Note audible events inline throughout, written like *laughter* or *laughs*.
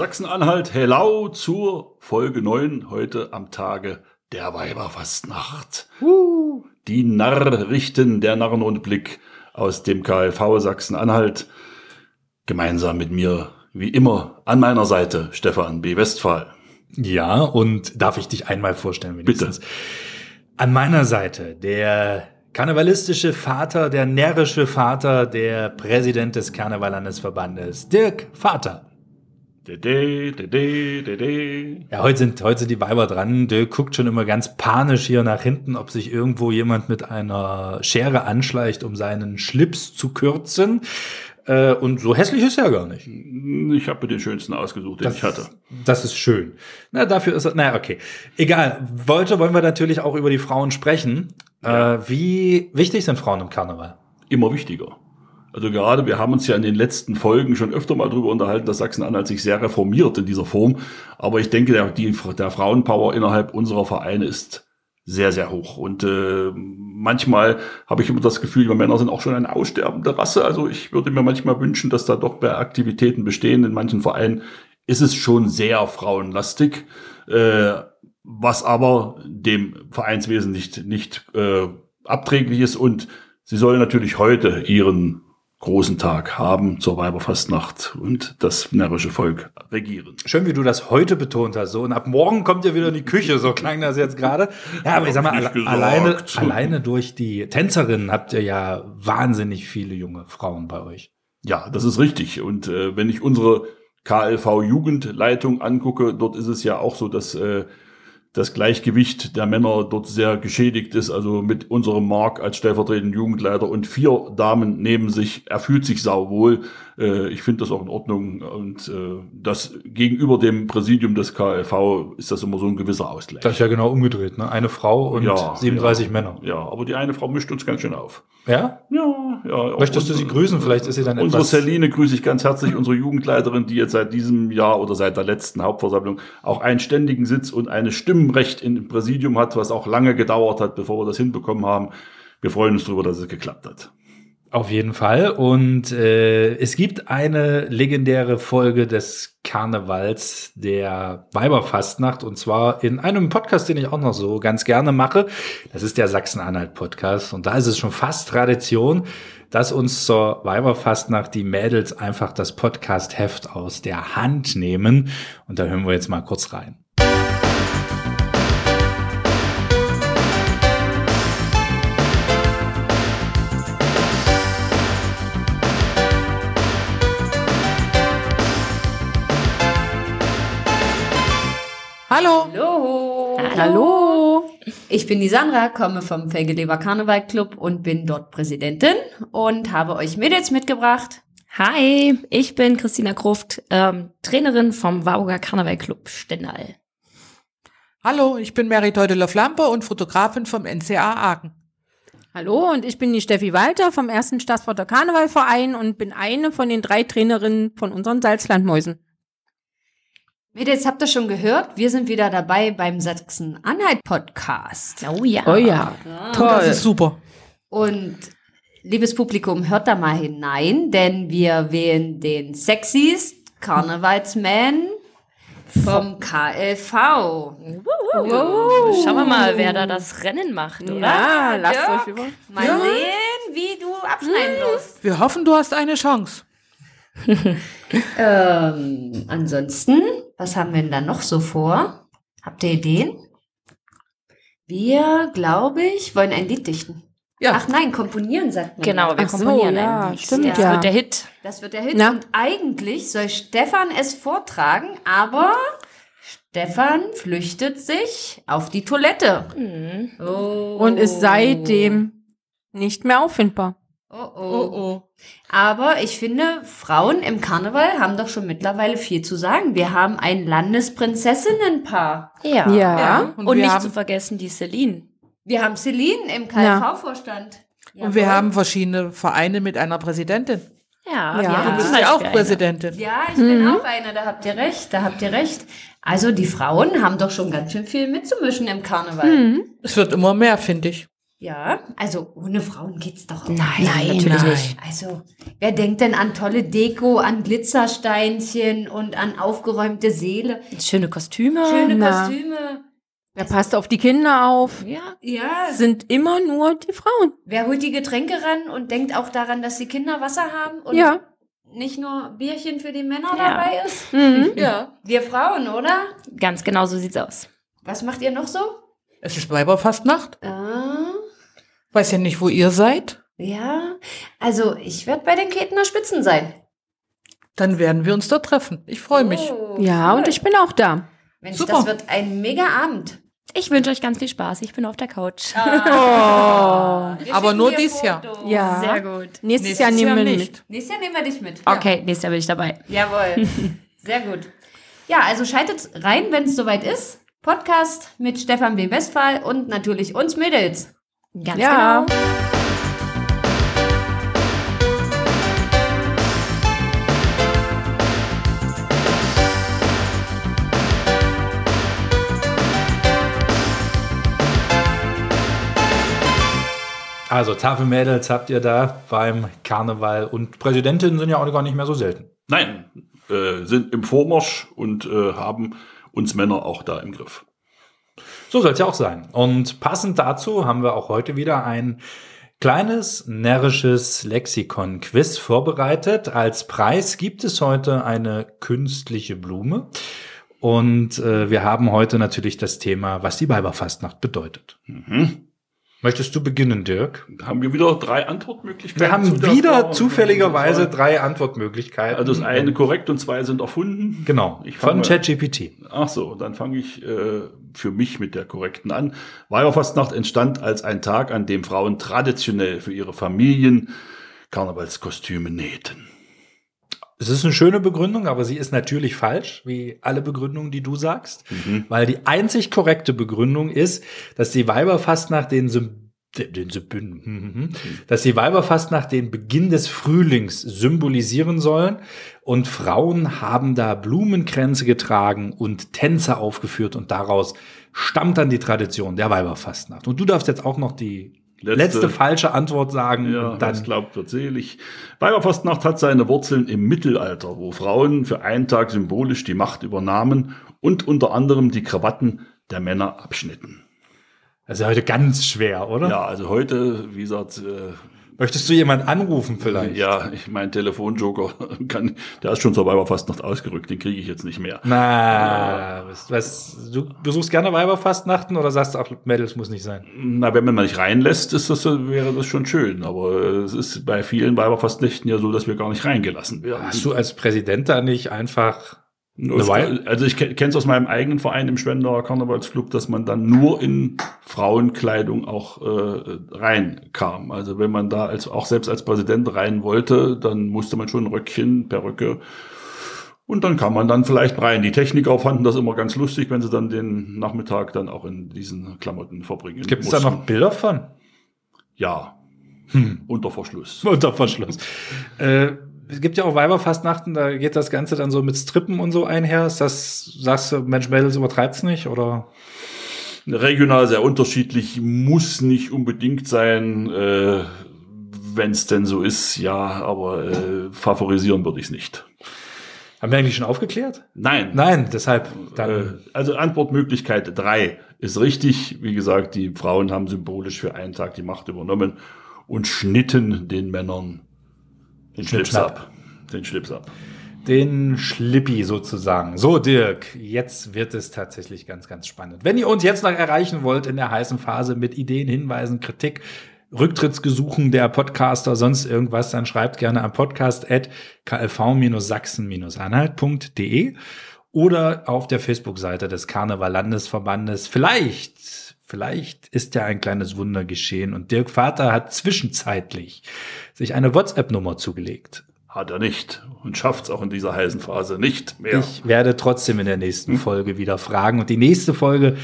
Sachsen-Anhalt, hello zur Folge 9, heute am Tage der Weiberfastnacht. Uh. Die Narrichten, der Narrenrundblick aus dem KLV Sachsen-Anhalt. Gemeinsam mit mir, wie immer, an meiner Seite Stefan B. Westphal. Ja, und darf ich dich einmal vorstellen, wenigstens? Bitte. An meiner Seite der karnevalistische Vater, der närrische Vater, der Präsident des Karnevallandesverbandes, Dirk Vater. Ja, heute sind, heute sind die Weiber dran. Dirk guckt schon immer ganz panisch hier nach hinten, ob sich irgendwo jemand mit einer Schere anschleicht, um seinen Schlips zu kürzen. Äh, und so hässlich ist er gar nicht. Ich habe mir den schönsten ausgesucht, den das, ich hatte. Das ist schön. Na, dafür ist er. Na, okay. Egal. Heute wollen wir natürlich auch über die Frauen sprechen. Ja. Äh, wie wichtig sind Frauen im Karneval? Immer wichtiger. Also gerade, wir haben uns ja in den letzten Folgen schon öfter mal darüber unterhalten, dass Sachsen-Anhalt sich sehr reformiert in dieser Form. Aber ich denke, der, die, der Frauenpower innerhalb unserer Vereine ist sehr, sehr hoch. Und äh, manchmal habe ich immer das Gefühl, wir Männer sind auch schon eine aussterbende Rasse. Also ich würde mir manchmal wünschen, dass da doch mehr Aktivitäten bestehen. In manchen Vereinen ist es schon sehr frauenlastig, äh, was aber dem Vereinswesen nicht, nicht äh, abträglich ist. Und sie sollen natürlich heute ihren großen Tag haben zur Weiberfastnacht und das närrische Volk regieren. Schön, wie du das heute betont hast. So, und ab morgen kommt ihr wieder in die Küche, so klang das jetzt gerade. Ja, aber ich sag mal, alle, alleine, alleine durch die Tänzerinnen habt ihr ja wahnsinnig viele junge Frauen bei euch. Ja, das ist richtig. Und äh, wenn ich unsere KLV-Jugendleitung angucke, dort ist es ja auch so, dass äh, das Gleichgewicht der Männer dort sehr geschädigt ist. Also mit unserem Mark als stellvertretenden Jugendleiter und vier Damen neben sich. Er fühlt sich sauwohl. Äh, ich finde das auch in Ordnung. Und äh, das gegenüber dem Präsidium des KLV ist das immer so ein gewisser Ausgleich. Das ist ja genau umgedreht. Ne? Eine Frau und ja, 37 ja, Männer. Ja, aber die eine Frau mischt uns ganz schön auf. Ja? Ja, ja. Möchtest du sie grüßen? Vielleicht ist sie dann Unsere Celine grüße ich ganz herzlich, unsere Jugendleiterin, die jetzt seit diesem Jahr oder seit der letzten Hauptversammlung auch einen ständigen Sitz und eine Stimmenrecht im Präsidium hat, was auch lange gedauert hat, bevor wir das hinbekommen haben. Wir freuen uns darüber, dass es geklappt hat. Auf jeden Fall. Und äh, es gibt eine legendäre Folge des Karnevals der Weiberfastnacht und zwar in einem Podcast, den ich auch noch so ganz gerne mache. Das ist der Sachsen-Anhalt-Podcast. Und da ist es schon fast Tradition, dass uns zur Weiberfastnacht die Mädels einfach das Podcast-Heft aus der Hand nehmen. Und da hören wir jetzt mal kurz rein. Hallo. Hallo. Hallo. Ich bin die Sandra, komme vom Felgeleber Karneval Club und bin dort Präsidentin und habe euch Mädels mitgebracht. Hi, ich bin Christina Gruft, ähm, Trainerin vom Warburger Karneval Club Stendal. Hallo, ich bin Mary Teutelow-Lampe und Fotografin vom NCA Aachen. Hallo, und ich bin die Steffi Walter vom ersten Staatsforter Karnevalverein und bin eine von den drei Trainerinnen von unseren Salzlandmäusen. Mädels, habt ihr schon gehört? Wir sind wieder dabei beim Sachsen-Anhalt-Podcast. Oh ja. Oh ja. ja. Toll. Das ist super. Und liebes Publikum, hört da mal hinein, denn wir wählen den Sexiest Karnevalsman vom KLV. Wow. Schauen wir mal, wer da das Rennen macht, oder? Ja, lasst euch über. Mal ja. sehen, wie du abschneiden wirst. Wir hoffen, du hast eine Chance. *laughs* ähm, ansonsten, was haben wir denn da noch so vor? Habt ihr Ideen? Wir, glaube ich, wollen ein Lied dichten. Ja. Ach nein, komponieren sagt man. Genau, wir Ach komponieren so, ja. Stimmt, das ja. wird der Hit. Das wird der Hit. Ja. Und eigentlich soll Stefan es vortragen, aber Stefan flüchtet sich auf die Toilette. Mhm. Oh. Und ist seitdem nicht mehr auffindbar. Oh oh. oh oh. Aber ich finde, Frauen im Karneval haben doch schon mittlerweile viel zu sagen. Wir haben ein Landesprinzessinnenpaar. Ja. ja. ja. Und, und nicht haben, zu vergessen die Celine. Wir haben Celine im KV-Vorstand. Ja. Und wir haben verschiedene Vereine mit einer Präsidentin. Ja, ja. du bist ja auch Präsidentin. Ja, ich mhm. bin auch eine, da habt ihr recht, da habt ihr recht. Also die Frauen haben doch schon ganz schön viel mitzumischen im Karneval. Mhm. Es wird immer mehr, finde ich. Ja, also ohne Frauen geht's doch auch. Nein, Nein, natürlich nein. nicht. Also, wer denkt denn an tolle Deko, an Glitzersteinchen und an aufgeräumte Seele? Schöne Kostüme. Schöne na. Kostüme. Wer passt auf die Kinder auf? Ja. Ja, Sind immer nur die Frauen. wer holt die Getränke ran und denkt auch daran, dass die Kinder Wasser haben und Ja. nicht nur Bierchen für die Männer Ja. dabei ist? Mhm. *laughs* Ja. Wir Frauen, oder? Ganz genau so sieht's aus. Was macht ihr noch so? Es ist Weiberfastnacht. Ah, Weiß ja nicht, wo ihr seid. ja, also ich werde bei den Ketener Spitzen sein. Dann werden wir uns dort treffen. Ich freue mich. Oh, Ja, cool. und ich bin auch da. Mensch, Super. das wird ein mega Abend. Ich wünsche euch ganz viel Spaß. Ich bin auf der Couch. *laughs* Oh. Wir Aber nur dir dies Jahr. Ja. Sehr gut. Nächstes, Jahr nehmen wir mit. Nächstes Jahr nehmen wir dich mit. Okay, nächstes Jahr bin ich dabei. Jawohl. *laughs* Sehr gut. Ja, also schaltet rein, wenn es soweit ist. Podcast mit Stefan B. Westphal und natürlich uns Mädels. Ganz Ja. genau. Also Tafelmädels habt ihr da beim Karneval und Präsidentinnen sind ja auch gar nicht mehr so selten. Nein, äh, sind im Vormarsch und äh, haben uns Männer auch da im Griff. So soll es ja auch sein. Und passend dazu haben wir auch heute wieder ein kleines närrisches Lexikon-Quiz vorbereitet. Als Preis gibt es heute eine künstliche Blume. Und äh, wir haben heute natürlich das Thema, was die Weiberfastnacht bedeutet. Mhm. Möchtest du beginnen, Dirk? Haben wir wieder drei Antwortmöglichkeiten? Wir haben zu der wieder zufälligerweise drei Antwortmöglichkeiten. Also das eine korrekt und zwei sind erfunden. Genau, Ich von ChatGPT. Ach so, dann fange ich äh, für mich mit der korrekten an. Weiberfastnacht entstand als ein Tag, an dem Frauen traditionell für ihre Familien Karnevalskostüme nähten. Es ist eine schöne Begründung, aber sie ist natürlich falsch, wie alle Begründungen, die du sagst. Mhm. Weil die einzig korrekte Begründung ist, dass die Weiberfastnacht den, Sym den, den Sym- mhm. dass die Weiberfastnacht den Beginn des Frühlings symbolisieren sollen. Und Frauen haben da Blumenkränze getragen und Tänze aufgeführt und daraus stammt dann die Tradition der Weiberfastnacht. Und du darfst jetzt auch noch die letzte, Letzte. falsche Antwort sagen. Ja, und das dann glaubt wird selig. Weiberfastnacht hat seine Wurzeln im Mittelalter, wo Frauen für einen Tag symbolisch die Macht übernahmen und unter anderem die Krawatten der Männer abschnitten. das ist ja heute ganz schwer, oder? Ja, also heute, wie gesagt, äh, Möchtest du jemanden anrufen vielleicht? ja, ich mein Telefonjoker kann, der ist schon zur Weiberfastnacht ausgerückt, den kriege ich jetzt nicht mehr. Na, was, was, du besuchst gerne Weiberfastnachten oder sagst du auch, Mädels muss nicht sein? Na, wenn man mal nicht reinlässt, ist das, wäre das schon schön. Aber es ist bei vielen Weiberfastnächten ja so, dass wir gar nicht reingelassen werden. Hast du als Präsident da nicht einfach Also ich kenne es aus meinem eigenen Verein im Spendauer Karnevalsclub, dass man dann nur in Frauenkleidung auch äh, reinkam. Also wenn man da als auch selbst als Präsident rein wollte, dann musste man schon ein Röckchen, Perücke und dann kam man dann vielleicht rein. Die Techniker fanden das immer ganz lustig, wenn sie dann den Nachmittag dann auch in diesen Klamotten verbringen. Gibt es da noch Bilder von? Ja, Hm. unter Verschluss. Unter Verschluss. äh, es gibt ja auch Weiberfastnachten, da geht das Ganze dann so mit Strippen und so einher. Ist das, sagst du, Mensch, Mädels übertreibt's nicht? Oder? Regional sehr unterschiedlich, muss nicht unbedingt sein, äh, wenn es denn so ist, ja, aber äh, favorisieren würde ich es nicht. Haben wir eigentlich schon aufgeklärt? Nein. Nein, deshalb. Dann, Äh, also Antwortmöglichkeit drei ist richtig. Wie gesagt, die Frauen haben symbolisch für einen Tag die Macht übernommen und schnitten den Männern den Schlips ab. Den Schlips ab. den Schlippi sozusagen. So, Dirk, jetzt wird es tatsächlich ganz, ganz spannend. Wenn ihr uns jetzt noch erreichen wollt in der heißen Phase mit Ideen, Hinweisen, Kritik, Rücktrittsgesuchen der Podcaster, sonst irgendwas, dann schreibt gerne am Podcast at klv-sachsen-anhalt.de oder auf der Facebook-Seite des Karneval Landesverbandes. Vielleicht, vielleicht ist ja ein kleines Wunder geschehen und Dirk Vater hat zwischenzeitlich sich eine WhatsApp-Nummer zugelegt. Hat er nicht und schafft es auch in dieser heißen Phase nicht mehr. Ich werde trotzdem in der nächsten Folge wieder fragen. Und die nächste Folge,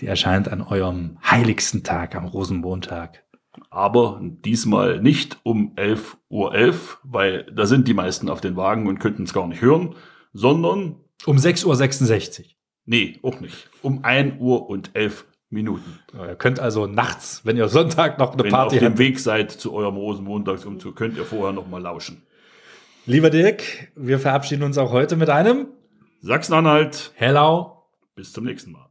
die erscheint an eurem heiligsten Tag, am Rosenmontag. Aber diesmal nicht um 11.11 Uhr, weil da sind die meisten auf den Wagen und könnten es gar nicht hören, sondern, Um 6.66 Uhr. nee, auch nicht, um 1 Uhr und 11 Minuten. Ja, Ihr könnt also nachts, wenn ihr Sonntag noch eine Wenn ihr auf Party dem habt. Weg seid zu eurem Rosenmontagsumzug, könnt ihr vorher noch mal lauschen. Lieber Dirk, wir verabschieden uns auch heute mit einem Sachsen-Anhalt, Hello. bis zum nächsten Mal.